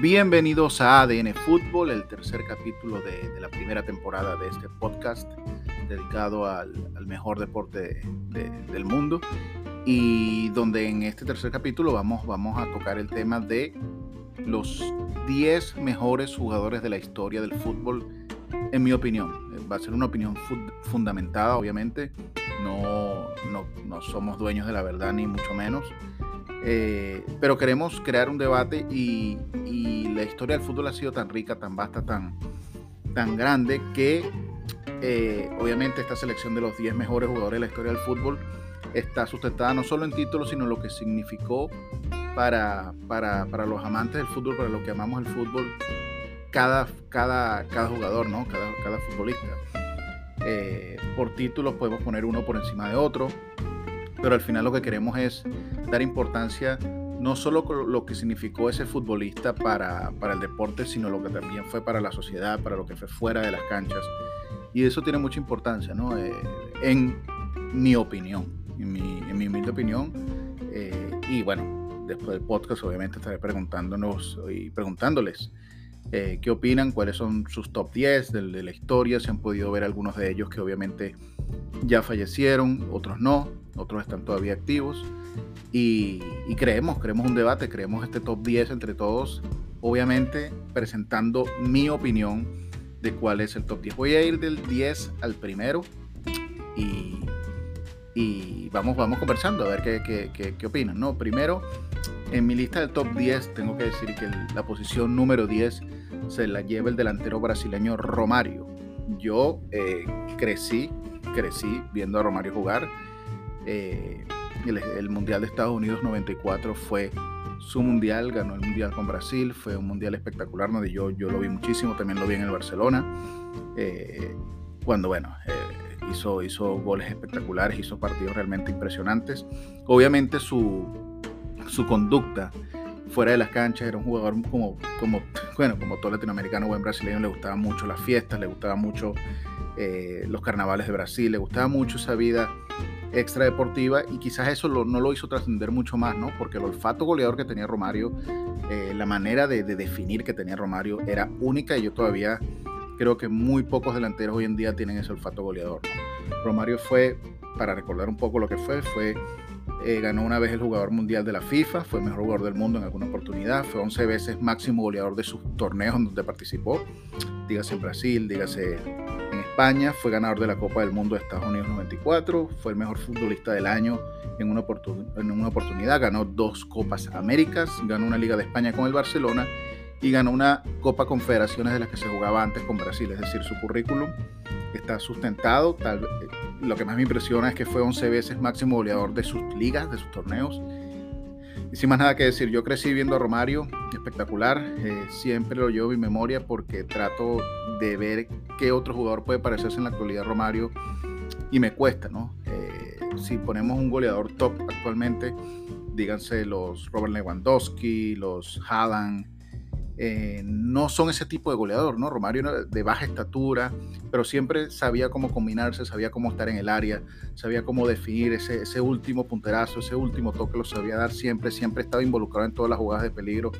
Bienvenidos a ADN Fútbol, el tercer capítulo de, la primera temporada de este podcast dedicado al, mejor deporte del mundo y donde en este tercer capítulo vamos, vamos a tocar el tema de los 10 mejores jugadores de la historia del fútbol, en mi opinión. Va a ser una opinión fundamentada, obviamente. No, no, no somos dueños de la verdad, ni mucho menos. Eh, pero queremos crear un debate y, la historia del fútbol ha sido tan rica, tan vasta, tan, tan grande que eh, obviamente esta selección de los 10 mejores jugadores de la historia del fútbol está sustentada no solo en títulos, sino en lo que significó para, para, para, los amantes del fútbol, para los que amamos el fútbol, cada, cada, cada jugador, ¿no? cada, cada futbolista. Eh, por títulos podemos poner uno por encima de otro, pero al final lo que queremos es dar importancia no solo con lo que significó ese futbolista para, para, el deporte, sino lo que también fue para la sociedad, para lo que fue fuera de las canchas. Y eso tiene mucha importancia, ¿no? Eh, en mi opinión, en mi, en mi humilde opinión. Eh, y bueno, después del podcast obviamente estaré preguntándonos y preguntándoles eh, qué opinan, cuáles son sus top 10 de, de la historia, si han podido ver algunos de ellos que obviamente ya fallecieron, otros no, otros están todavía activos. Y, creemos, creemos un debate, creemos este top 10 entre todos, obviamente presentando mi opinión de cuál es el top 10. Voy a ir del 10 al primero y, y vamos, vamos conversando a ver qué, qué, qué, opinan. ¿no? Primero, en mi lista del top 10 tengo que decir que la posición número 10 se la lleva el delantero brasileño Romario. Yo eh, crecí, crecí viendo a Romario jugar eh, el, Mundial de Estados Unidos 94 fue su mundial, ganó el mundial con Brasil, fue un mundial espectacular, donde yo, yo lo vi muchísimo, también lo vi en el Barcelona, eh, cuando bueno, eh, hizo, hizo goles espectaculares, hizo partidos realmente impresionantes. Obviamente su, su conducta fuera de las canchas era un jugador como, como, bueno, como todo latinoamericano, buen brasileño, le gustaban mucho las fiestas, le gustaban mucho los carnavales de Brasil, le gustaba mucho esa vida extra deportiva y quizás eso no lo hizo trascender mucho más, ¿no? Porque el olfato goleador que tenía Romario, eh, la manera de, definir que tenía Romario era única y yo todavía creo que muy pocos delanteros hoy en día tienen ese olfato goleador. Romario fue, para recordar un poco lo que fue, fue eh, ganó una vez el jugador mundial de la FIFA, fue mejor jugador del mundo en alguna oportunidad, fue 11 veces máximo goleador de sus torneos en donde participó, dígase en Brasil, dígase España, fue ganador de la Copa del Mundo de Estados Unidos 94, fue el mejor futbolista del año en una, en una oportunidad, ganó dos Copas Américas, ganó una Liga de España con el Barcelona y ganó una Copa Confederaciones de las que se jugaba antes con Brasil, es decir, su currículum está sustentado, tal, lo que más me impresiona es que fue 11 veces máximo goleador de sus ligas, de sus torneos, y sin más nada que decir, yo crecí viendo a Romario, espectacular, eh, siempre lo llevo en mi memoria porque trato de ver qué otro jugador puede parecerse en la actualidad a Romario y me cuesta, ¿no? Eh, si ponemos un goleador top actualmente, díganse los Robert Lewandowski, los Haaland, eh, no son ese tipo de goleador, ¿no? Romario de baja estatura, pero siempre sabía cómo combinarse, sabía cómo estar en el área, sabía cómo definir ese, ese último punterazo, ese último toque, lo sabía dar siempre, siempre estaba involucrado en todas las jugadas de peligro.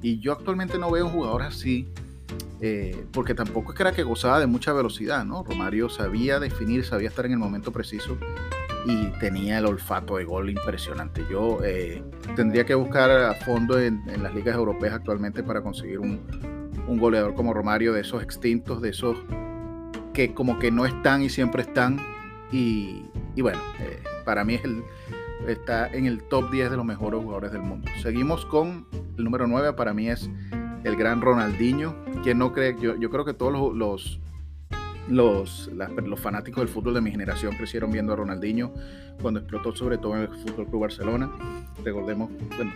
Y yo actualmente no veo un jugador así, eh, porque tampoco es que era que gozaba de mucha velocidad, ¿no? Romario sabía definir, sabía estar en el momento preciso y tenía el olfato de gol impresionante. Yo eh, tendría que buscar a fondo en, las ligas europeas actualmente para conseguir un, goleador como Romario, de esos extintos, de esos que como que no están y siempre están. Y, bueno, eh, para mí es el, está en el top 10 de los mejores jugadores del mundo. Seguimos con el número 9, para mí es el gran Ronaldinho. Quien no cree, yo, yo creo que todos los, los fanáticos del fútbol de mi generación crecieron viendo a Ronaldinho cuando explotó sobre todo en el Fútbol Club Barcelona. Recordemos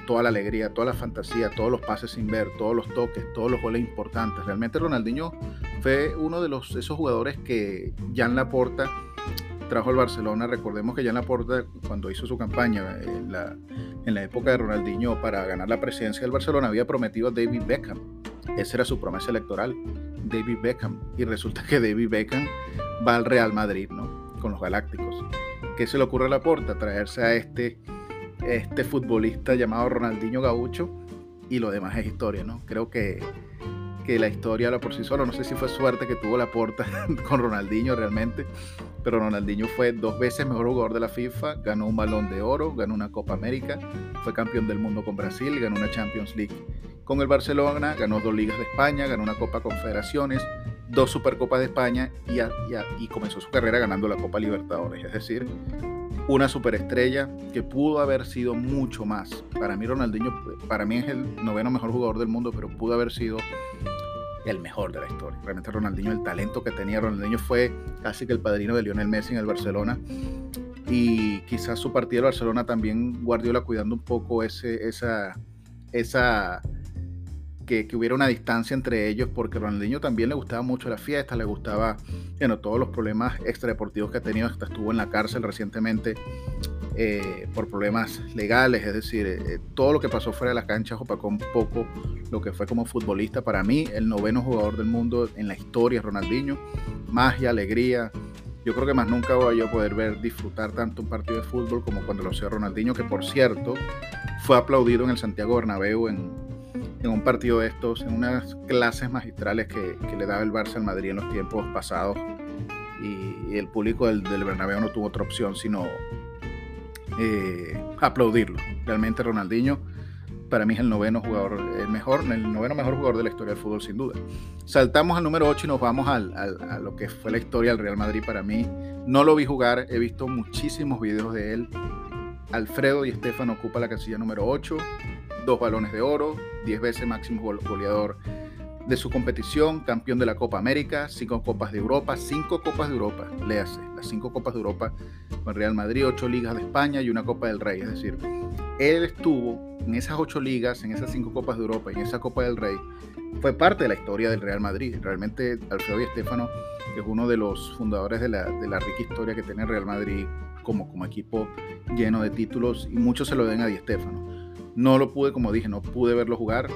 toda la alegría, toda la fantasía, todos los pases sin ver, todos los toques, todos los goles importantes. Realmente Ronaldinho fue uno de los, esos jugadores que Jan Laporta trajo al Barcelona. Recordemos que Jan Laporta, cuando hizo su campaña en la, en la época de Ronaldinho para ganar la presidencia del Barcelona, había prometido a David Beckham. Esa era su promesa electoral David Beckham. Y resulta que David Beckham va al Real Madrid, ¿no? Con los Galácticos. ¿Qué se le ocurre a la porta? Traerse a este, este futbolista llamado Ronaldinho Gaucho, y lo demás es historia, ¿no? Creo que, que la historia habla por sí solo. No sé si fue suerte que tuvo la porta con Ronaldinho realmente, pero Ronaldinho fue dos veces mejor jugador de la FIFA, ganó un balón de oro, ganó una Copa América, fue campeón del mundo con Brasil, ganó una Champions League con el Barcelona, ganó dos ligas de España, ganó una Copa Confederaciones, dos Supercopas de España y, y comenzó su carrera ganando la Copa Libertadores. Es decir, una superestrella que pudo haber sido mucho más. Para mí Ronaldinho, para mí es el noveno mejor jugador del mundo, pero pudo haber sido el mejor de la historia. Realmente Ronaldinho, el talento que tenía Ronaldinho fue casi que el padrino de Lionel Messi en el Barcelona. Y quizás su partido de Barcelona también Guardiola cuidando un poco ese, esa, esa que, hubiera una distancia entre ellos, porque Ronaldinho también le gustaba mucho la fiesta, le gustaba, bueno, todos los problemas extradeportivos que ha tenido, hasta estuvo en la cárcel recientemente eh, por problemas legales, es decir, eh, todo lo que pasó fuera de la cancha opacó un poco lo que fue como futbolista. Para mí, el noveno jugador del mundo en la historia, Ronaldinho, magia, alegría. Yo creo que más nunca voy a poder ver disfrutar tanto un partido de fútbol como cuando lo hacía Ronaldinho, que por cierto fue aplaudido en el Santiago Bernabéu en, en un partido de estos, en unas clases magistrales que, le daba el Barça al Madrid en los tiempos pasados. Y, el público del, del, Bernabéu no tuvo otra opción sino eh, aplaudirlo. Realmente Ronaldinho para mí es el noveno jugador, el mejor, el noveno mejor jugador de la historia del fútbol sin duda. Saltamos al número 8 y nos vamos al, a lo que fue la historia del Real Madrid para mí. No lo vi jugar, he visto muchísimos videos de él. Alfredo y Estefano ocupa la casilla número 8 dos balones de oro, 10 veces máximo goleador de su competición, campeón de la Copa América, cinco Copas de Europa, cinco Copas de Europa, léase, las cinco Copas de Europa con Real Madrid, ocho ligas de España y una Copa del Rey. Es decir, él estuvo en esas ocho ligas, en esas cinco Copas de Europa y en esa Copa del Rey, fue parte de la historia del Real Madrid. Realmente Alfredo y Estefano es uno de los fundadores de la, de la rica historia que tiene el Real Madrid como, como equipo lleno de títulos y muchos se lo den a Di Estefano. No lo pude, como dije, no pude verlo jugar.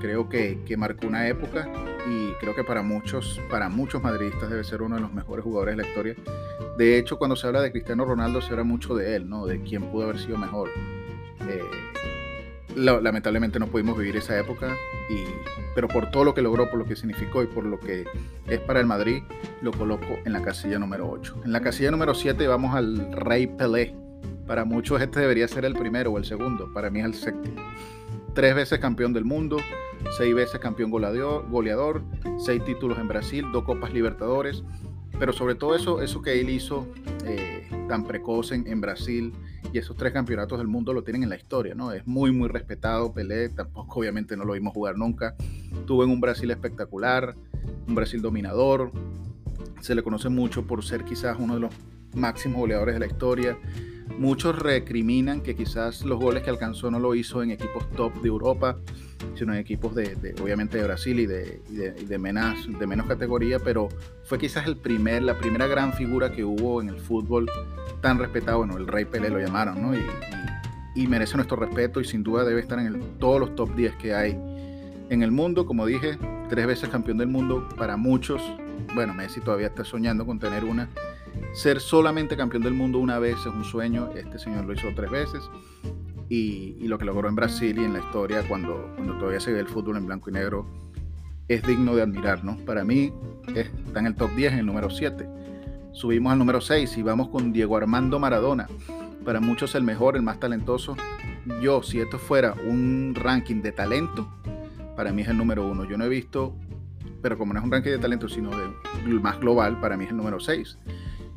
Creo que, marcó una época y creo que para muchos, para muchos madridistas debe ser uno de los mejores jugadores de la historia. De hecho, cuando se habla de Cristiano Ronaldo se habla mucho de él, ¿no? De quién pudo haber sido mejor. Eh, lamentablemente no pudimos vivir esa época, y, pero por todo lo que logró, por lo que significó y por lo que es para el Madrid, lo coloco en la casilla número 8. En la casilla número 7 vamos al Rey Pelé, para muchos este debería ser el primero o el segundo, para mí es el séptimo. Tres veces campeón del mundo, seis veces campeón goleador, seis títulos en Brasil, dos Copas Libertadores, pero sobre todo eso, eso que él hizo eh, tan precoz en, Brasil y esos tres campeonatos del mundo lo tienen en la historia, ¿no? Es muy, muy respetado, Pelé, tampoco obviamente no lo vimos jugar nunca, tuvo en un Brasil espectacular, un Brasil dominador, se le conoce mucho por ser quizás uno de los máximos goleadores de la historia, Muchos recriminan que quizás los goles que alcanzó no lo hizo en equipos top de Europa, sino en equipos de, obviamente de Brasil y de, de, menos, categoría, pero fue quizás el primer, la primera gran figura que hubo en el fútbol tan respetado, bueno, el Rey Pelé lo llamaron, ¿no? Y, merece nuestro respeto y sin duda debe estar en todos los top 10 que hay en el mundo, como dije, tres veces campeón del mundo para muchos, bueno, Messi todavía está soñando con tener una, ser solamente campeón del mundo una vez es un sueño. Este señor lo hizo tres veces. Y, lo que logró en Brasil y en la historia, cuando, cuando todavía se ve el fútbol en blanco y negro, es digno de admirar. ¿no? Para mí está en el top 10, en el número 7. Subimos al número 6 y vamos con Diego Armando Maradona. Para muchos el mejor, el más talentoso. Yo, si esto fuera un ranking de talento, para mí es el número 1. Yo no he visto, pero como no es un ranking de talento, sino de más global, para mí es el número 6.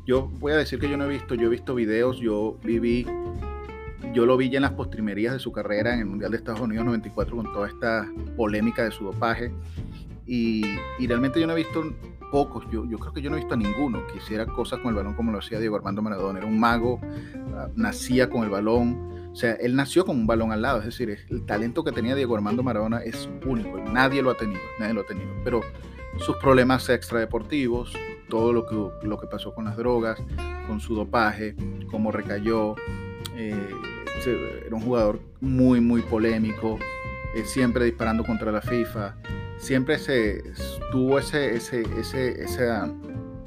Yo voy a decir que yo no he visto, yo he visto videos, yo viví, yo lo vi ya en las postrimerías de su carrera en el Mundial de Estados Unidos 94 con toda esta polémica de su dopaje. Y, realmente yo no he visto pocos, yo, yo creo que yo no he visto a ninguno que hiciera cosas con el balón como lo hacía Diego Armando Maradona. Era un mago, ah, nacía con el balón, o sea, él nació con un balón al lado, es decir, el talento que tenía Diego Armando Maradona es único, nadie lo ha tenido, nadie lo ha tenido. Pero sus problemas extradeportivos, todo lo que, lo que pasó con las drogas, con su dopaje, cómo recayó. Eh, era un jugador muy, muy polémico, eh, siempre disparando contra la FIFA, siempre se, tuvo ese, ese, esa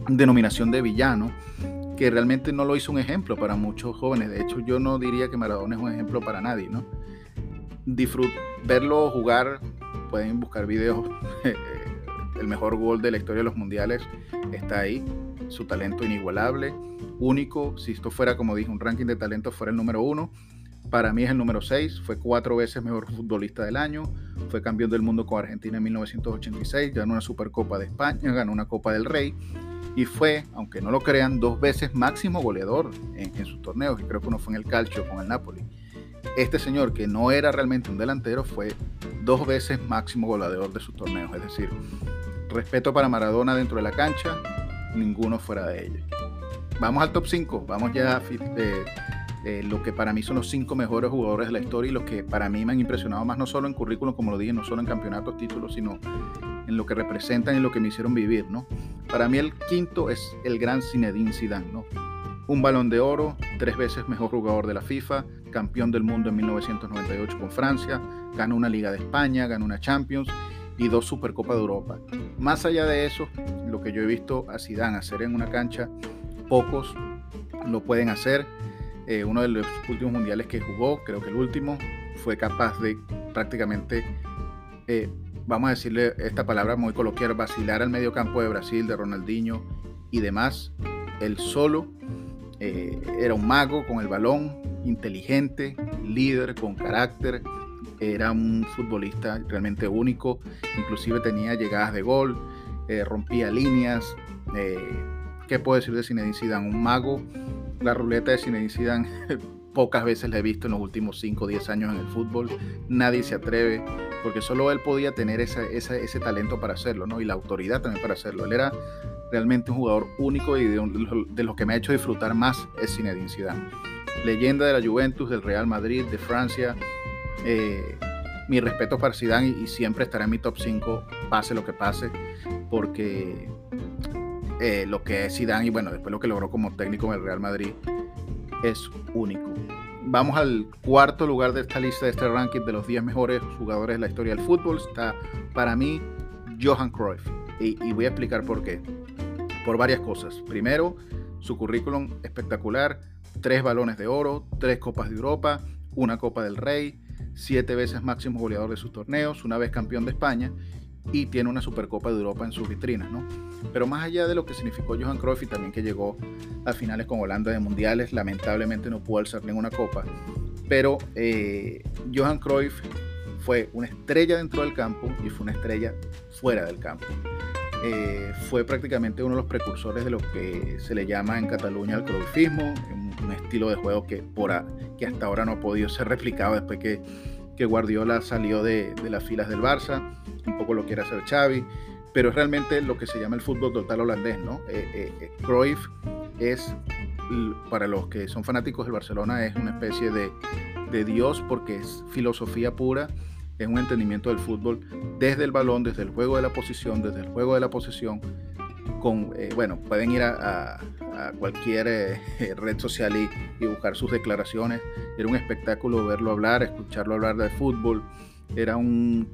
denominación de villano que realmente no lo hizo un ejemplo para muchos jóvenes. De hecho, yo no diría que Maradona es un ejemplo para nadie, ¿no? verlo jugar, pueden buscar videos. el mejor gol de la historia de los mundiales está ahí. Su talento inigualable, único. Si esto fuera, como dije, un ranking de talento, fuera el número uno. Para mí es el número 6, fue cuatro veces mejor futbolista del año, fue campeón del mundo con Argentina en 1986, ganó una Supercopa de España, ganó una Copa del Rey y fue, aunque no lo crean, dos veces máximo goleador en, sus torneos, y creo que uno fue en el Calcio con el Napoli. Este señor, que no era realmente un delantero, fue dos veces máximo goleador de sus torneos, es decir, respeto para Maradona dentro de la cancha, ninguno fuera de ella. Vamos al top 5, vamos ya eh, eh, lo que para mí son los cinco mejores jugadores de la historia y los que para mí me han impresionado más, no solo en currículum, como lo dije, no solo en campeonatos, títulos, sino en lo que representan y lo que me hicieron vivir, ¿no? Para mí el quinto es el gran Zinedine Zidane, ¿no? Un balón de oro, tres veces mejor jugador de la FIFA, campeón del mundo en 1998 con Francia, ganó una Liga de España, ganó una Champions y dos Supercopas de Europa. Más allá de eso, lo que yo he visto a Zidane hacer en una cancha, pocos lo pueden hacer eh, uno de los últimos mundiales que jugó, creo que el último, fue capaz de prácticamente, eh, vamos a decirle esta palabra muy coloquial, vacilar al medio campo de Brasil, de Ronaldinho y demás. Él solo eh, era un mago con el balón, inteligente, líder, con carácter, era un futbolista realmente único, inclusive tenía llegadas de gol, rompía líneas. ¿Qué puedo decir de Zinedine Zidane? Un mago la ruleta de Zinedine Zidane pocas veces la he visto en los últimos 5 o 10 años en el fútbol. Nadie se atreve, porque solo él podía tener ese talento para hacerlo, ¿no? Y la autoridad también para hacerlo. Él era realmente un jugador único y de, los que me ha hecho disfrutar más es Zinedine Zidane. Leyenda de la Juventus, del Real Madrid, de Francia. Eh, mi respeto para Zidane y, siempre estará en mi top 5, pase lo que pase, porque eh, lo que es Zidane y bueno, después lo que logró como técnico en el Real Madrid es único. Vamos al cuarto lugar de esta lista, de este ranking de los 10 mejores jugadores de la historia del fútbol. Está para mí Johan Cruyff. Y, y voy a explicar por qué. Por varias cosas. Primero, su currículum espectacular. Tres balones de oro, tres copas de Europa, una copa del Rey, siete veces máximo goleador de sus torneos, una vez campeón de España y tiene una Supercopa de Europa en sus vitrinas, ¿no? Pero más allá de lo que significó Johan Cruyff y también que llegó a finales con Holanda de mundiales, lamentablemente no pudo alzar ninguna copa, pero eh, Johan Cruyff fue una estrella dentro del campo y fue una estrella fuera del campo. Eh, fue prácticamente uno de los precursores de lo que se le llama en Cataluña el cruyffismo, un, estilo de juego que, por que hasta ahora no ha podido ser replicado después que, Guardiola salió de, las filas del Barça un poco lo quiere hacer Xavi, pero es realmente lo que se llama el fútbol total holandés, ¿no? Eh, eh, eh, Cruyff es, para los que son fanáticos del Barcelona, es una especie de Dios porque es filosofía pura, es un entendimiento del fútbol desde el balón, desde el juego de la posición, desde el juego de la posesión, con, bueno, pueden ir a, cualquier red social y, y, buscar sus declaraciones. Era un espectáculo verlo hablar, escucharlo hablar de fútbol. Era un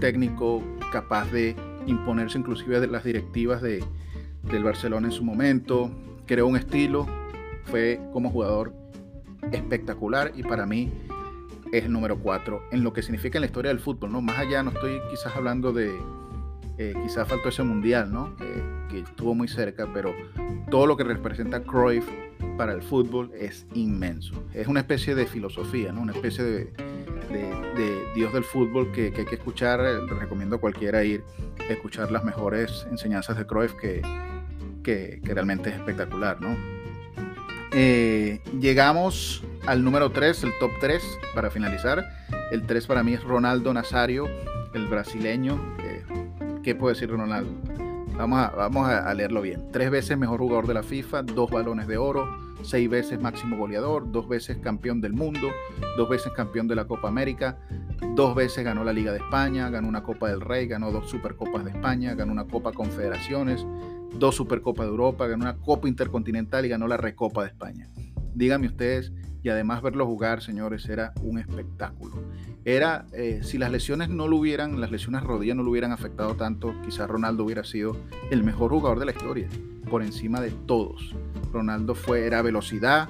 técnico capaz de imponerse inclusive de las directivas de, del Barcelona en su momento, creó un estilo, fue como jugador espectacular y para mí es el número 4 en lo que significa en la historia del fútbol, ¿no? Más allá no estoy quizás hablando de, eh, quizás faltó ese mundial, ¿no? Eh, que estuvo muy cerca, pero todo lo que representa Cruyff para el fútbol es inmenso. Es una especie de filosofía, ¿no? Una especie de, de, Dios del fútbol que, hay que escuchar. Eh, le recomiendo a cualquiera ir a escuchar las mejores enseñanzas de Cruyff que, que, realmente es espectacular, ¿no? Eh, llegamos al número 3, el top 3 para finalizar. El 3 para mí es Ronaldo Nazario, el brasileño. Eh, ¿Qué puedo decir Ronaldo? Vamos a, vamos a leerlo bien. Tres veces mejor jugador de la FIFA, dos balones de oro, seis veces máximo goleador, dos veces campeón del mundo, dos veces campeón de la Copa América, dos veces ganó la Liga de España, ganó una Copa del Rey, ganó dos Supercopas de España, ganó una Copa Confederaciones, dos Supercopas de Europa, ganó una Copa Intercontinental y ganó la Recopa de España. Díganme ustedes, y además verlo jugar, señores, era un espectáculo. Era, eh, si las lesiones no lo hubieran, las lesiones rodillas no lo hubieran afectado tanto, quizás Ronaldo hubiera sido el mejor jugador de la historia, por encima de todos. Ronaldo fue, era velocidad,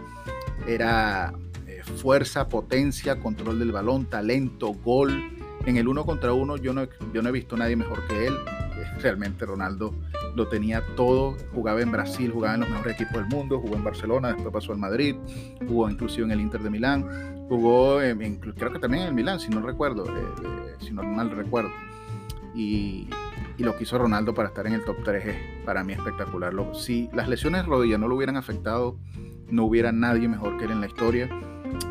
era eh, fuerza, potencia, control del balón, talento, gol. En el uno contra uno yo no, yo no he visto nadie mejor que él. Realmente Ronaldo lo tenía todo. Jugaba en Brasil, jugaba en los mejores equipos del mundo, jugó en Barcelona, después pasó al Madrid, jugó inclusive en el Inter de Milán, jugó en, creo que también en el Milán, si no recuerdo, eh, eh, si no mal recuerdo. Y, y, lo que hizo Ronaldo para estar en el top 3 es para mí espectacular. si las lesiones de rodilla no lo hubieran afectado, no hubiera nadie mejor que él en la historia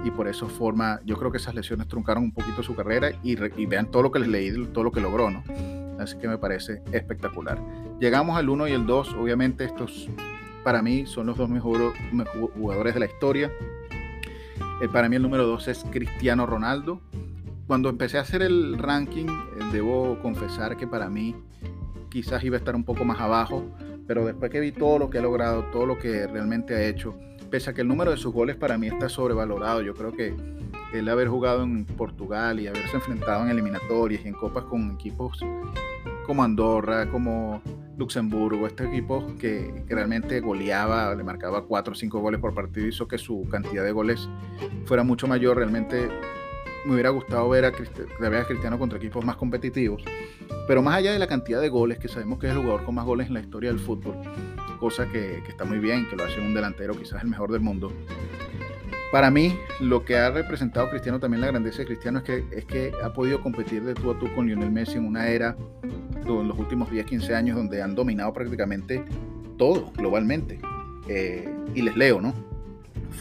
y por eso forma, yo creo que esas lesiones truncaron un poquito su carrera y, vean todo lo que les leí, todo lo que logró, ¿no? Así que me parece espectacular. Llegamos al 1 y el 2, obviamente estos para mí son los dos mejores jugadores de la historia. Eh, para mí el número 2 es Cristiano Ronaldo. Cuando empecé a hacer el ranking, eh, debo confesar que para mí quizás iba a estar un poco más abajo, pero después que vi todo lo que ha logrado, todo lo que realmente ha hecho, pese a que el número de sus goles para mí está sobrevalorado, yo creo que el haber jugado en Portugal y haberse enfrentado en eliminatorias y en copas con equipos como Andorra, como Luxemburgo, este equipo que, realmente goleaba, le marcaba 4 o 5 goles por partido, hizo que su cantidad de goles fuera mucho mayor. Realmente me hubiera gustado ver a, Cristiano contra equipos más competitivos. Pero más allá de la cantidad de goles, que sabemos que es el jugador con más goles en la historia del fútbol, cosa que está muy bien, que lo hace un delantero quizás el mejor del mundo. Para mí, lo que ha representado Cristiano, también la grandeza de Cristiano, es que, es que ha podido competir de tú a tú con Lionel Messi en una era, en los últimos 10, 15 años, donde han dominado prácticamente todo globalmente. Eh, y les leo, ¿no?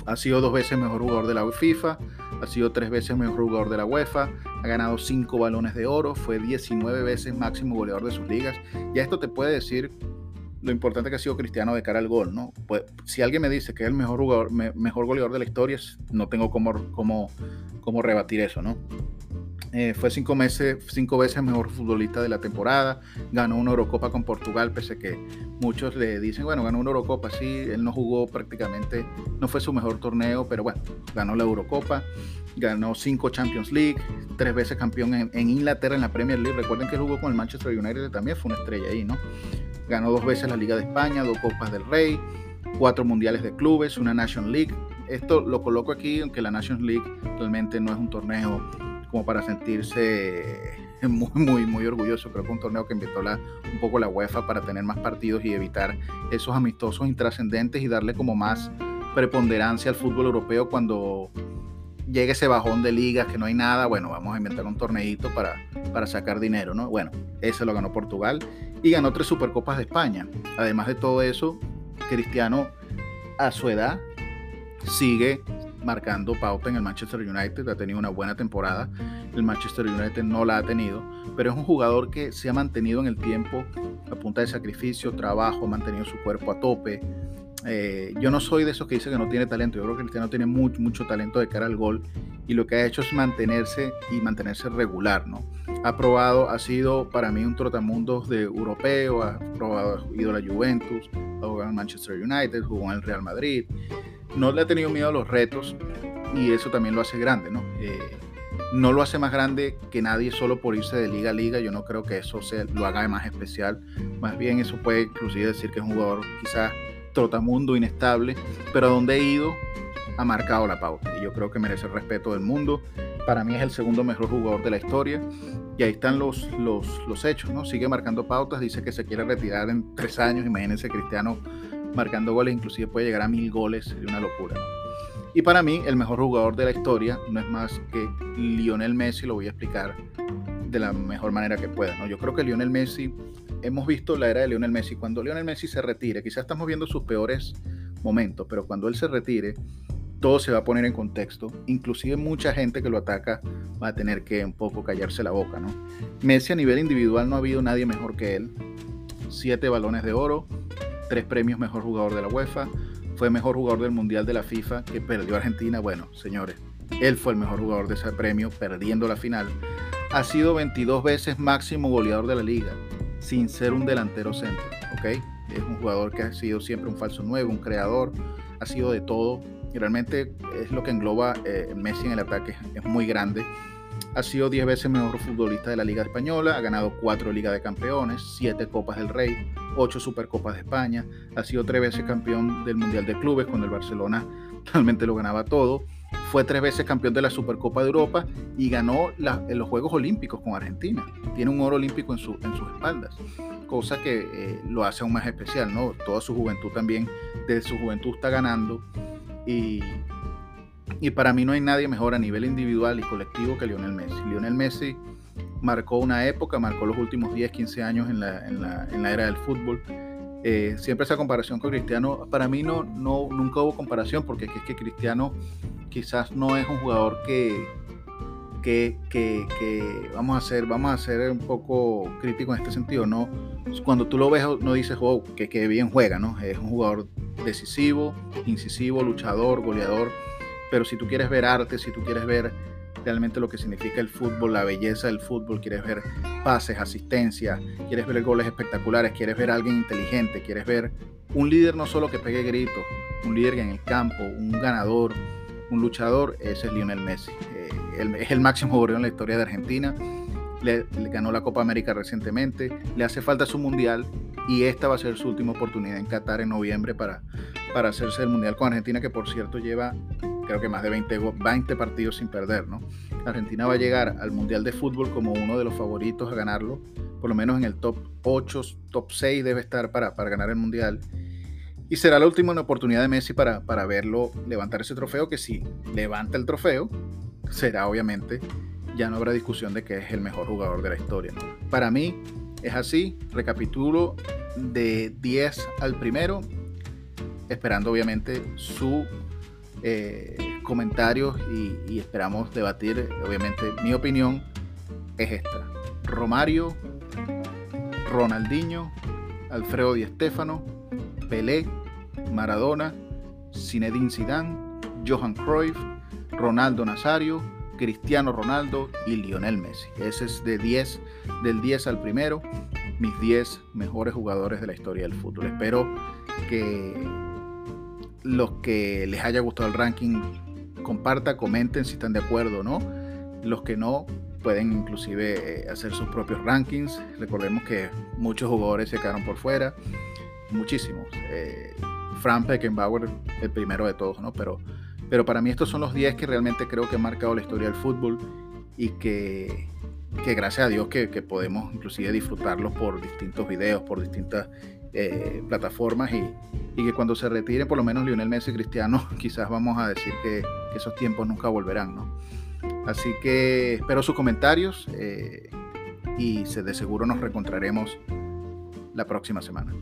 Ha sido dos veces mejor jugador de la FIFA, ha sido tres veces mejor jugador de la UEFA, ha ganado cinco balones de oro, fue 19 veces máximo goleador de sus ligas. Ya esto te puede decir lo importante que ha sido Cristiano de cara al gol, ¿no? Pues, si alguien me dice que es el mejor jugador, mejor goleador de la historia, no tengo cómo, cómo, cómo rebatir eso, ¿no? Eh, fue cinco, meses, cinco veces mejor futbolista de la temporada, ganó una Eurocopa con Portugal, pese a que muchos le dicen, bueno, ganó una Eurocopa, sí, él no jugó prácticamente, no fue su mejor torneo, pero bueno, ganó la Eurocopa, ganó cinco Champions League, tres veces campeón en, Inglaterra en la Premier League, recuerden que jugó con el Manchester United también, fue una estrella ahí, ¿no? Ganó dos veces la Liga de España, dos Copas del Rey, cuatro Mundiales de Clubes, una National League. Esto lo coloco aquí, aunque la National League realmente no es un torneo como para sentirse muy, muy, muy orgulloso. Creo que un torneo que invitó la, un poco la UEFA para tener más partidos y evitar esos amistosos intrascendentes y darle como más preponderancia al fútbol europeo cuando llegue ese bajón de ligas que no hay nada. Bueno, vamos a inventar un torneito para, para sacar dinero, ¿no? Bueno, ese lo ganó Portugal y ganó tres Supercopas de España. Además de todo eso, Cristiano a su edad sigue marcando pauta en el Manchester United, ha tenido una buena temporada, el Manchester United no la ha tenido, pero es un jugador que se ha mantenido en el tiempo a punta de sacrificio, trabajo, ha mantenido su cuerpo a tope. Eh, yo no soy de esos que dicen que no tiene talento, yo creo que Cristiano tiene mucho, mucho talento de cara al gol y lo que ha hecho es mantenerse y mantenerse regular, ¿no? Ha probado, ha sido para mí un trotamundos de europeo, ha probado, ha ido a la Juventus, ha jugado en Manchester United, jugó en el Real Madrid, no le ha tenido miedo a los retos y eso también lo hace grande, ¿no? Eh, no lo hace más grande que nadie solo por irse de liga a liga. Yo no creo que eso sea, lo haga más especial. Más bien eso puede inclusive decir que es un jugador quizás trotamundo, inestable, pero donde ha ido ha marcado la pauta. Y yo creo que merece el respeto del mundo. Para mí es el segundo mejor jugador de la historia. Y ahí están los, los, los hechos, ¿no? Sigue marcando pautas, dice que se quiere retirar en tres años. Imagínense Cristiano marcando goles, inclusive puede llegar a mil goles, sería una locura. Y para mí, el mejor jugador de la historia no es más que Lionel Messi, lo voy a explicar de la mejor manera que pueda. ¿no? Yo creo que Lionel Messi, hemos visto la era de Lionel Messi, cuando Lionel Messi se retire, quizás estamos viendo sus peores momentos, pero cuando él se retire, todo se va a poner en contexto, inclusive mucha gente que lo ataca va a tener que un poco callarse la boca, ¿no? Messi a nivel individual no ha habido nadie mejor que él, siete balones de oro, tres premios mejor jugador de la UEFA, fue mejor jugador del Mundial de la FIFA que perdió Argentina. Bueno, señores, él fue el mejor jugador de ese premio, perdiendo la final. Ha sido 22 veces máximo goleador de la liga, sin ser un delantero centro, ¿ok? Es un jugador que ha sido siempre un falso nuevo, un creador, ha sido de todo. Y realmente es lo que engloba eh, Messi en el ataque, es muy grande ha sido 10 veces mejor futbolista de la Liga Española, ha ganado 4 Ligas de Campeones, 7 Copas del Rey, 8 Supercopas de España, ha sido 3 veces campeón del Mundial de Clubes cuando el Barcelona realmente lo ganaba todo. fue tres veces campeón de la Supercopa de Europa y ganó en los Juegos Olímpicos con Argentina. Tiene un oro olímpico en, sus espaldas, cosa que eh, lo hace aún más especial, ¿no? Toda su juventud también, desde su juventud está ganando y, y para mí no hay nadie mejor a nivel individual y colectivo que Lionel Messi. Lionel Messi marcó una época, marcó los últimos 10, 15 años en la, en la, en la era del fútbol. Eh, siempre esa comparación con Cristiano, para mí no, no, nunca hubo comparación porque es que Cristiano quizás no es un jugador que, que, que, que, vamos a hacer, vamos a ser un poco crítico en este sentido, ¿no? Cuando tú lo ves, no dices, oh, que, que bien juega, ¿no? Es un jugador decisivo, incisivo, luchador, goleador, pero si tú quieres ver arte, si tú quieres ver realmente lo que significa el fútbol, la belleza del fútbol, quieres ver pases, asistencia, quieres ver goles espectaculares, quieres ver a alguien inteligente, quieres ver un líder no solo que pegue gritos, un líder en el campo, un ganador, un luchador, ese es Lionel Messi. Eh, es el máximo goleador en la historia de Argentina. Le, ganó la Copa América recientemente, le hace falta su mundial y esta va a ser su última oportunidad en Qatar en noviembre para, para hacerse el mundial con Argentina, que por cierto lleva creo que más de 20, 20 partidos sin perder, ¿no? Argentina va a llegar al Mundial de Fútbol como uno de los favoritos a ganarlo, por lo menos en el top 8, top 6 debe estar para, para ganar el Mundial. Y será la última oportunidad de Messi para, para verlo levantar ese trofeo, que si levanta el trofeo, será obviamente, ya no habrá discusión de que es el mejor jugador de la historia. Para mí es así, recapitulo de 10 al primero, esperando obviamente su eh, comentarios y, esperamos debatir. Obviamente, mi opinión es esta: Romario, Ronaldinho, Alfredo Di Stéfano, Pelé, Maradona, Zinedine Zidane, Johan Cruyff, Ronaldo Nazario, Cristiano Ronaldo y Lionel Messi. Ese es de 10, del 10 al primero, mis 10 mejores jugadores de la historia del fútbol. Espero que los que les haya gustado el ranking, compartan, comenten si están de acuerdo o no. Los que no, pueden inclusive eh, hacer sus propios rankings. Recordemos que muchos jugadores se quedaron por fuera, muchísimos. Eh, Frank Beckenbauer, el primero de todos, ¿no? Pero, pero para mí estos son los 10 que realmente creo que han marcado la historia del fútbol y que, que gracias a Dios que, que podemos inclusive disfrutarlos por distintos videos, por distintas eh, plataformas y, que cuando se retire por lo menos Lionel Messi y Cristiano, quizás vamos a decir que, esos tiempos nunca volverán, ¿no? Así que espero sus comentarios eh, y de seguro nos reencontraremos la próxima semana.